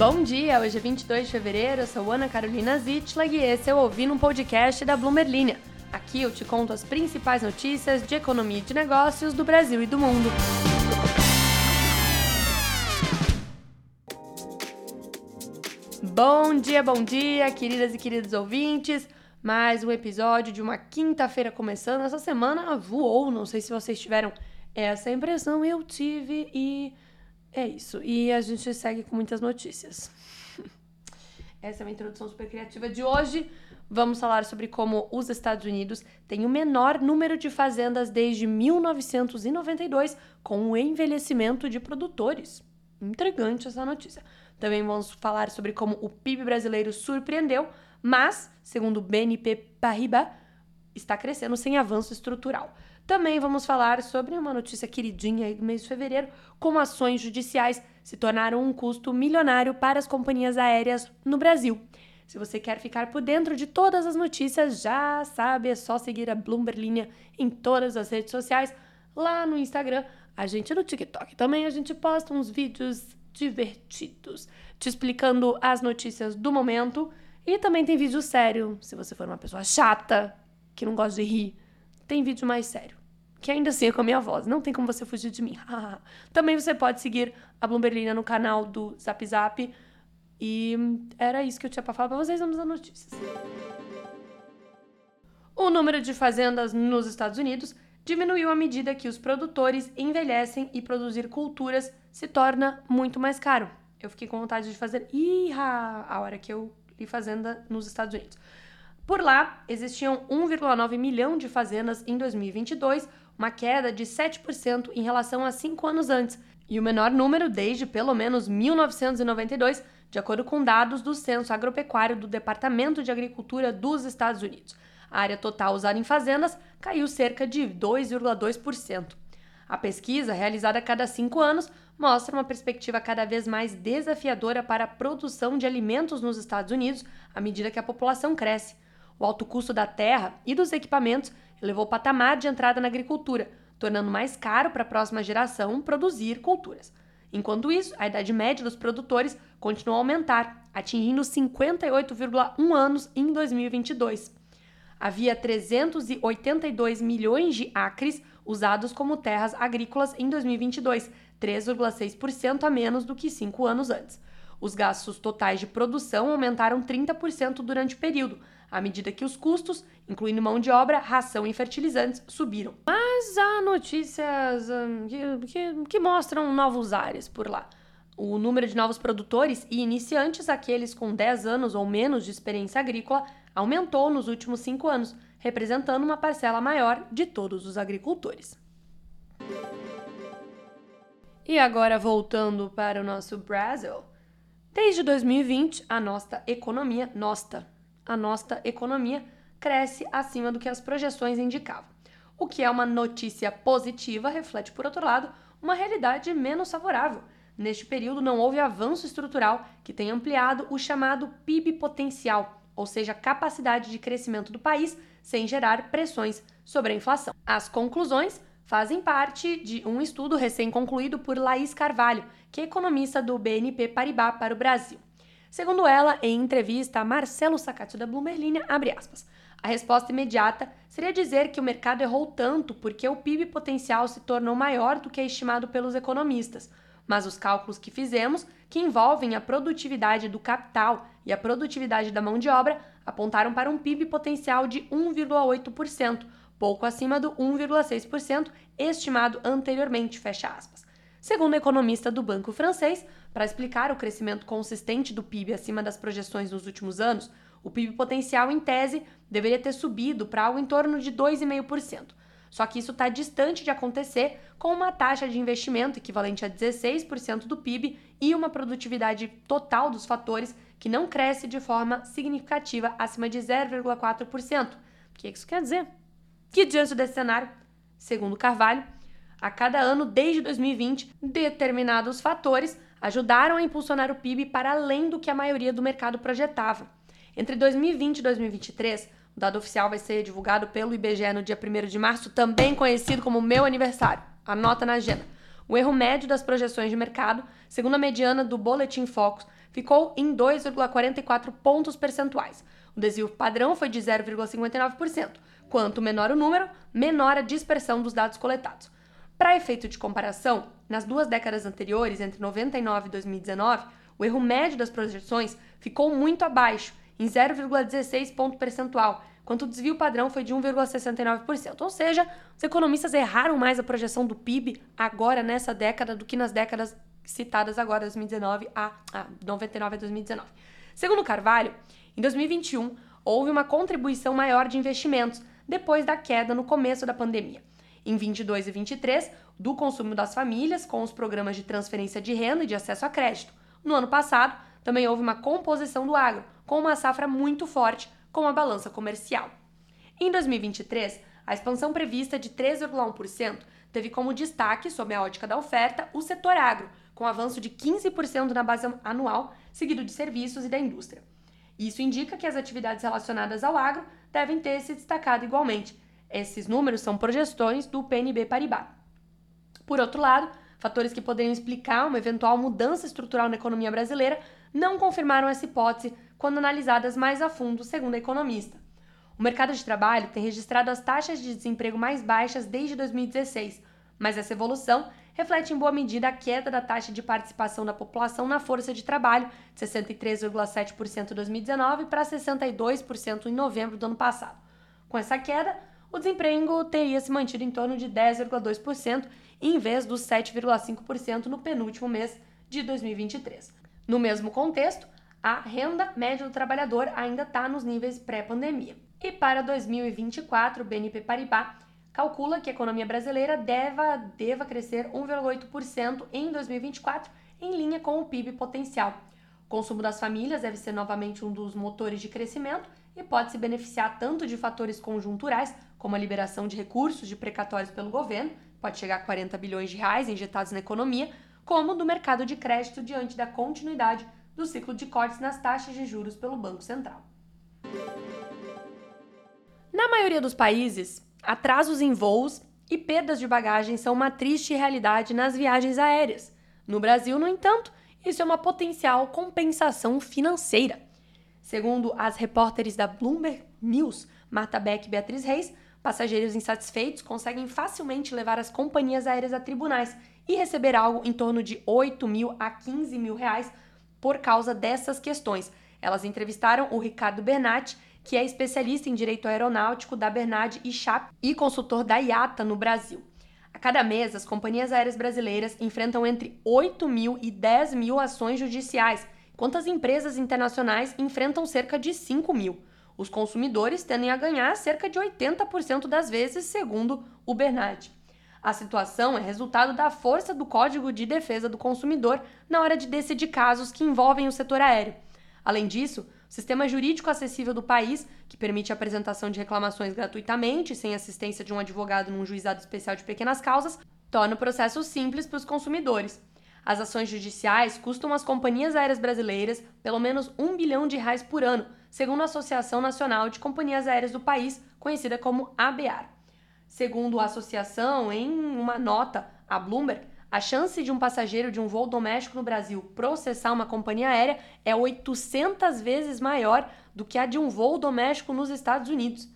Bom dia, hoje é 22 de fevereiro, eu sou Ana Carolina Zitlag e esse é o Ouvindo um Podcast da Bloomer Linha. Aqui eu te conto as principais notícias de economia e de negócios do Brasil e do mundo. Bom dia, bom dia, queridas e queridos ouvintes. Mais um episódio de uma quinta-feira começando. Essa semana voou, não sei se vocês tiveram essa impressão, eu tive e é isso. E a gente segue com muitas notícias. Essa é uma introdução super criativa de hoje. Vamos falar sobre como os Estados Unidos têm o menor número de fazendas desde 1992, com o envelhecimento de produtores. Intrigante essa notícia. Também vamos falar sobre como o PIB brasileiro surpreendeu, mas, segundo o BNP Paribas, está crescendo sem avanço estrutural. Também vamos falar sobre uma notícia queridinha do mês de fevereiro, como ações judiciais se tornaram um custo milionário para as companhias aéreas no Brasil. Se você quer ficar por dentro de todas as notícias, já sabe, é só seguir a Bloomberg Linha em todas as redes sociais, lá no Instagram, a gente no TikTok. Também a gente posta uns vídeos divertidos, te explicando as notícias do momento. E também tem vídeo sério, se você for uma pessoa chata, que não gosta de rir, tem vídeo mais sério que ainda assim é com a minha voz. Não tem como você fugir de mim. Também você pode seguir a Bloomberlina no canal do Zap Zap. E era isso que eu tinha para falar para vocês. Vamos às notícias. O número de fazendas nos Estados Unidos diminuiu à medida que os produtores envelhecem e produzir culturas se torna muito mais caro. Eu fiquei com vontade de fazer Iha! a hora que eu li fazenda nos Estados Unidos. Por lá, existiam 1,9 milhão de fazendas em 2022, uma queda de 7% em relação a cinco anos antes, e o menor número desde pelo menos 1992, de acordo com dados do Censo Agropecuário do Departamento de Agricultura dos Estados Unidos. A área total usada em fazendas caiu cerca de 2,2%. A pesquisa, realizada a cada cinco anos, mostra uma perspectiva cada vez mais desafiadora para a produção de alimentos nos Estados Unidos à medida que a população cresce. O alto custo da terra e dos equipamentos elevou o patamar de entrada na agricultura, tornando mais caro para a próxima geração produzir culturas. Enquanto isso, a idade média dos produtores continuou a aumentar, atingindo 58,1 anos em 2022. Havia 382 milhões de acres usados como terras agrícolas em 2022, 3,6% a menos do que cinco anos antes. Os gastos totais de produção aumentaram 30% durante o período, à medida que os custos, incluindo mão de obra, ração e fertilizantes, subiram. Mas há notícias hum, que, que, que mostram novos ares por lá. O número de novos produtores e iniciantes, aqueles com 10 anos ou menos de experiência agrícola, aumentou nos últimos cinco anos, representando uma parcela maior de todos os agricultores. E agora voltando para o nosso Brasil. Desde 2020, a nossa economia, nossa, a nossa economia cresce acima do que as projeções indicavam. O que é uma notícia positiva reflete, por outro lado, uma realidade menos favorável. Neste período, não houve avanço estrutural que tenha ampliado o chamado PIB potencial, ou seja, a capacidade de crescimento do país sem gerar pressões sobre a inflação. As conclusões fazem parte de um estudo recém-concluído por Laís Carvalho, que é economista do BNP Paribas para o Brasil. Segundo ela, em entrevista a Marcelo Sacati da Bloomberg, abre aspas, a resposta imediata seria dizer que o mercado errou tanto porque o PIB potencial se tornou maior do que é estimado pelos economistas, mas os cálculos que fizemos, que envolvem a produtividade do capital e a produtividade da mão de obra, apontaram para um PIB potencial de 1,8%, pouco acima do 1,6% estimado anteriormente, fecha aspas. Segundo o economista do Banco Francês, para explicar o crescimento consistente do PIB acima das projeções nos últimos anos, o PIB potencial, em tese, deveria ter subido para algo em torno de 2,5%. Só que isso está distante de acontecer com uma taxa de investimento equivalente a 16% do PIB e uma produtividade total dos fatores que não cresce de forma significativa acima de 0,4%. O que isso quer dizer? Que diante desse cenário, segundo Carvalho, a cada ano desde 2020, determinados fatores ajudaram a impulsionar o PIB para além do que a maioria do mercado projetava. Entre 2020 e 2023, o dado oficial vai ser divulgado pelo IBGE no dia 1 de março, também conhecido como meu aniversário. Anota na agenda. o erro médio das projeções de mercado, segundo a mediana do Boletim Focus, ficou em 2,44 pontos percentuais. O desvio padrão foi de 0,59%. Quanto menor o número, menor a dispersão dos dados coletados. Para efeito de comparação, nas duas décadas anteriores, entre 99 e 2019, o erro médio das projeções ficou muito abaixo, em 0,16 ponto percentual, enquanto o desvio padrão foi de 1,69%. Ou seja, os economistas erraram mais a projeção do PIB agora nessa década do que nas décadas citadas agora, 2019 a, a 99 a 2019. Segundo Carvalho, em 2021 houve uma contribuição maior de investimentos depois da queda no começo da pandemia. Em 22 e 23, do consumo das famílias com os programas de transferência de renda e de acesso a crédito. No ano passado, também houve uma composição do agro, com uma safra muito forte, com a balança comercial. Em 2023, a expansão prevista de 3,1% teve como destaque, sob a ótica da oferta, o setor agro, com avanço de 15% na base anual, seguido de serviços e da indústria. Isso indica que as atividades relacionadas ao agro devem ter se destacado igualmente. Esses números são projeções do PNB Paribas. Por outro lado, fatores que poderiam explicar uma eventual mudança estrutural na economia brasileira não confirmaram essa hipótese quando analisadas mais a fundo, segundo a economista. O mercado de trabalho tem registrado as taxas de desemprego mais baixas desde 2016, mas essa evolução reflete em boa medida a queda da taxa de participação da população na força de trabalho, de 63,7% em 2019 para 62% em novembro do ano passado. Com essa queda, o desemprego teria se mantido em torno de 10,2%, em vez dos 7,5% no penúltimo mês de 2023. No mesmo contexto, a renda média do trabalhador ainda está nos níveis pré-pandemia. E para 2024, o BNP Paribas calcula que a economia brasileira deva, deva crescer 1,8% em 2024, em linha com o PIB potencial. O consumo das famílias deve ser novamente um dos motores de crescimento e pode se beneficiar tanto de fatores conjunturais, como a liberação de recursos de precatórios pelo governo, pode chegar a 40 bilhões de reais injetados na economia, como do mercado de crédito diante da continuidade do ciclo de cortes nas taxas de juros pelo Banco Central. Na maioria dos países, Atrasos em voos e perdas de bagagem são uma triste realidade nas viagens aéreas. No Brasil, no entanto, isso é uma potencial compensação financeira. Segundo as repórteres da Bloomberg News, Marta Beck e Beatriz Reis, passageiros insatisfeitos conseguem facilmente levar as companhias aéreas a tribunais e receber algo em torno de 8 mil a 15 mil reais por causa dessas questões. Elas entrevistaram o Ricardo Bernatti, que é especialista em direito aeronáutico da Bernard e Chap e consultor da IATA no Brasil. A cada mês, as companhias aéreas brasileiras enfrentam entre 8 mil e 10 mil ações judiciais, enquanto as empresas internacionais enfrentam cerca de 5 mil. Os consumidores tendem a ganhar cerca de 80% das vezes, segundo o Bernard. A situação é resultado da força do Código de Defesa do Consumidor na hora de decidir casos que envolvem o setor aéreo. Além disso, sistema jurídico acessível do país, que permite a apresentação de reclamações gratuitamente, sem assistência de um advogado num juizado especial de pequenas causas, torna o processo simples para os consumidores. As ações judiciais custam às companhias aéreas brasileiras pelo menos um bilhão de reais por ano, segundo a Associação Nacional de Companhias Aéreas do país, conhecida como ABAR. Segundo a associação, em uma nota a Bloomberg, a chance de um passageiro de um voo doméstico no Brasil processar uma companhia aérea é 800 vezes maior do que a de um voo doméstico nos Estados Unidos.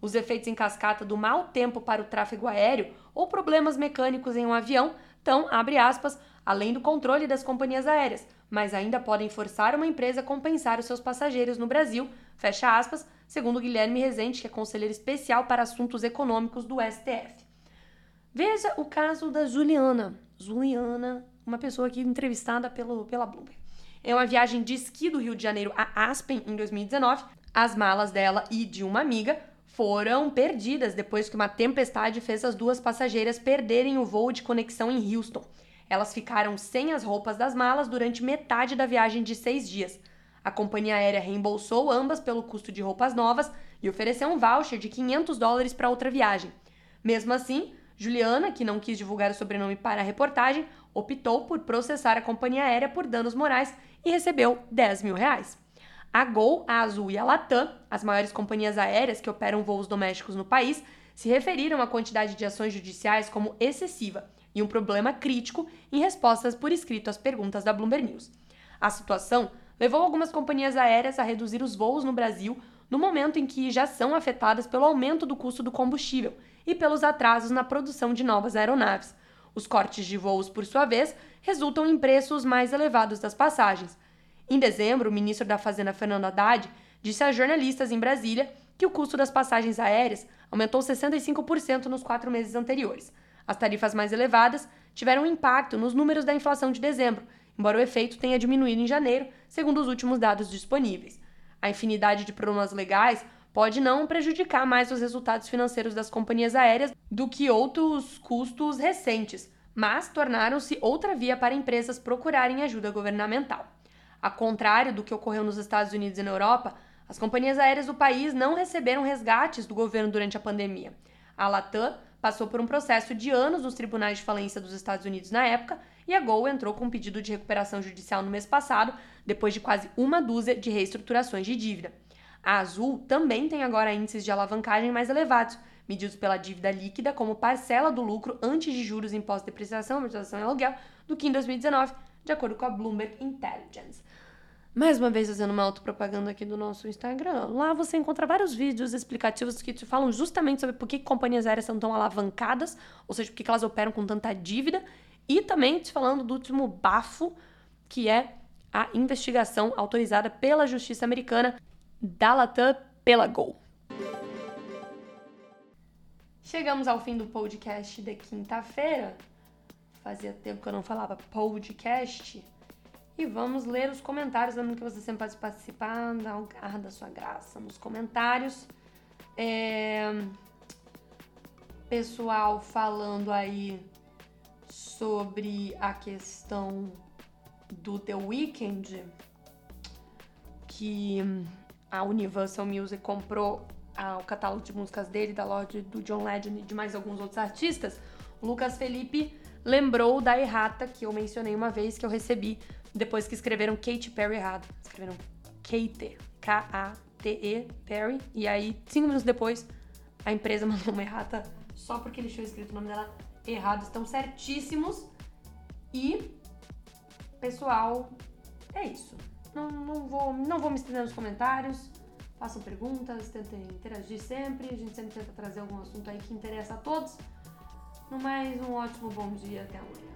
Os efeitos em cascata do mau tempo para o tráfego aéreo ou problemas mecânicos em um avião estão, abre aspas, além do controle das companhias aéreas, mas ainda podem forçar uma empresa a compensar os seus passageiros no Brasil, fecha aspas, segundo Guilherme Rezende, que é conselheiro especial para assuntos econômicos do STF. Veja o caso da Juliana. Juliana, uma pessoa aqui entrevistada pelo, pela Bloomberg. É uma viagem de esqui do Rio de Janeiro a Aspen em 2019. As malas dela e de uma amiga foram perdidas depois que uma tempestade fez as duas passageiras perderem o voo de conexão em Houston. Elas ficaram sem as roupas das malas durante metade da viagem de seis dias. A companhia aérea reembolsou ambas pelo custo de roupas novas e ofereceu um voucher de 500 dólares para outra viagem. Mesmo assim, Juliana, que não quis divulgar o sobrenome para a reportagem, optou por processar a companhia aérea por danos morais e recebeu 10 mil reais. A Gol, a Azul e a Latam, as maiores companhias aéreas que operam voos domésticos no país, se referiram à quantidade de ações judiciais como excessiva, e um problema crítico em respostas por escrito às perguntas da Bloomberg News. A situação levou algumas companhias aéreas a reduzir os voos no Brasil no momento em que já são afetadas pelo aumento do custo do combustível e pelos atrasos na produção de novas aeronaves. Os cortes de voos, por sua vez, resultam em preços mais elevados das passagens. Em dezembro, o ministro da Fazenda, Fernando Haddad, disse a jornalistas em Brasília que o custo das passagens aéreas aumentou 65% nos quatro meses anteriores. As tarifas mais elevadas tiveram impacto nos números da inflação de dezembro, embora o efeito tenha diminuído em janeiro, segundo os últimos dados disponíveis. A infinidade de problemas legais pode não prejudicar mais os resultados financeiros das companhias aéreas do que outros custos recentes, mas tornaram-se outra via para empresas procurarem ajuda governamental. A contrário do que ocorreu nos Estados Unidos e na Europa, as companhias aéreas do país não receberam resgates do governo durante a pandemia. A Latam passou por um processo de anos nos tribunais de falência dos Estados Unidos na época e a Gol entrou com um pedido de recuperação judicial no mês passado, depois de quase uma dúzia de reestruturações de dívida. A Azul também tem agora índices de alavancagem mais elevados, medidos pela dívida líquida como parcela do lucro antes de juros, imposto de depreciação, amortização e aluguel, do que em 2019, de acordo com a Bloomberg Intelligence. Mais uma vez fazendo uma autopropaganda aqui do nosso Instagram. Lá você encontra vários vídeos explicativos que te falam justamente sobre por que companhias aéreas são tão alavancadas, ou seja, por que elas operam com tanta dívida, e também te falando do último bafo, que é a investigação autorizada pela justiça americana da Latam pela Gol. Chegamos ao fim do podcast de quinta-feira. Fazia tempo que eu não falava podcast. E vamos ler os comentários, lembrando que você sempre pode participar, dar o garra da sua graça nos comentários. É... Pessoal falando aí sobre a questão do The Weeknd, que a Universal Music comprou o catálogo de músicas dele, da loja do John Legend e de mais alguns outros artistas. Lucas Felipe lembrou da errata que eu mencionei uma vez que eu recebi depois que escreveram Katy Perry errado. Escreveram Kate, K-A-T-E, Perry. E aí, cinco minutos depois, a empresa mandou uma errata só porque eles tinham escrito o nome dela errado. Estão certíssimos. E, pessoal, é isso. Não, não, vou, não vou me estender nos comentários. Façam perguntas, tentem interagir sempre. A gente sempre tenta trazer algum assunto aí que interessa a todos. No mais, um ótimo bom dia. Até amanhã.